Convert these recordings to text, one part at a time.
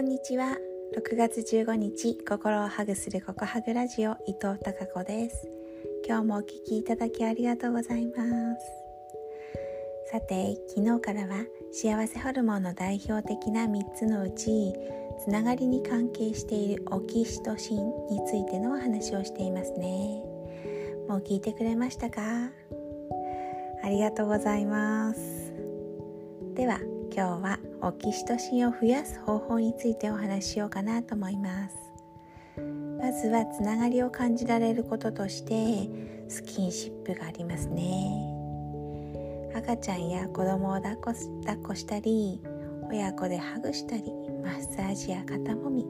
んにちは。6月15日心をハグするココハグラジオ伊藤孝子です。今日もお聞きいただきありがとうございます。さて昨日からは幸せホルモンの代表的な3つのうちつながりに関係しているオキシトシンについてのお話をしていますね。もう聞いてくれましたか？ありがとうございます。では今日はオキシトシンを増やす方法についてお話ししようかなと思います。まずはつながりを感じられることとしてスキンシップがありますね。赤ちゃんや子供を抱っこ抱っこしたり親子でハグしたりマッサージや肩もみ。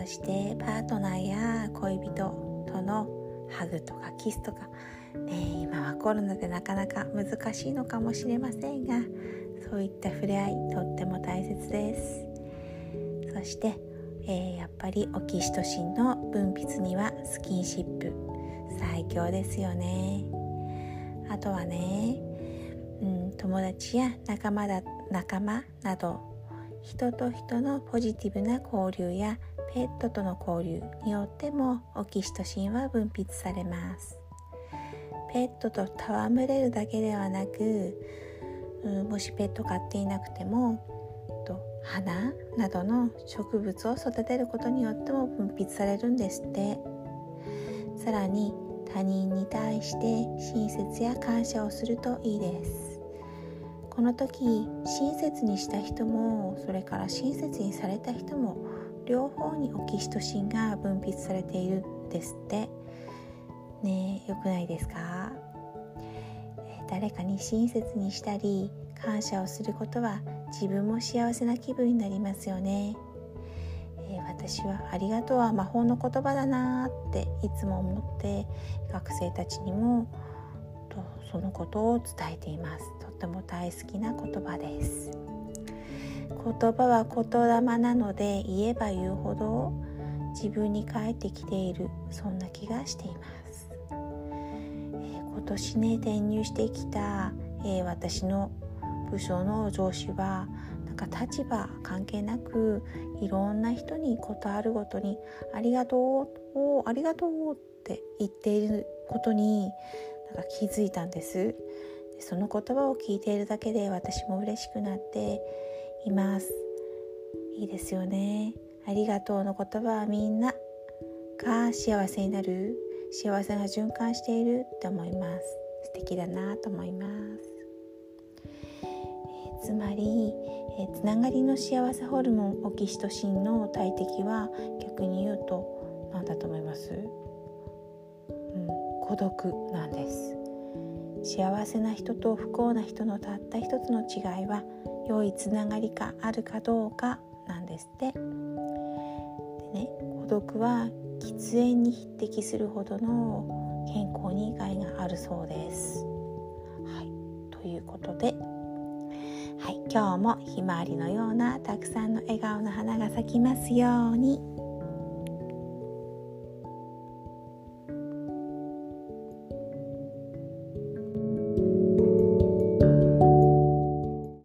そしてパートナーや恋人とのハグとかキスとか、ね、今はコロナでなかなか難しいのかもしれませんがそういった触れ合いとっても大切です。そして、えー、やっぱりオキシトシンの分泌にはスキンシップ最強ですよね。あとはね、うん、友達や仲間だ仲間など人と人のポジティブな交流やペットとの交流によってもオキシトシンは分泌されます。ペットと戯れるだけではなくもしペット飼っていなくても花などの植物を育てることによっても分泌されるんですって。さらに他人に対して親切や感謝をするといいです。この時親切にした人もそれから親切にされた人も両方にオキシトシンが分泌されているんですって。ねえよくないですか？誰かに親切にしたり感謝をすることは自分も幸せな気分になりますよね、えー、私はありがとうは魔法の言葉だなっていつも思って学生たちにもとそのことを伝えています。とっても大好きな言葉です。言葉は言霊なので言えば言うほど自分に返ってきている。そんな気がしています。今年ね転入してきた、えー、私の部署の上司はなんか立場関係なくいろんな人に事あるごとに「ありがとう」お「ありがとう」って言っていることになんか気づいたんです。その言葉を聞いているだけで私も嬉しくなっています。いいですよね。ありがとうの言葉はみんなが幸せになる。幸せが循環しているって思います。素敵だなと思います、えー、つまり、えー、つながりの幸せホルモンオキシトシンの大敵は逆に言うと何だと思います、うん、孤独なんです。幸せな人と不幸な人のたった一つの違いは良いつながりがあるかどうかなんですって。ね孤独は喫煙に匹敵するほどの健康に害があるそうです。はい、ということで、はい、今日もひまわりのようなたくさんの笑顔の花が咲きますように。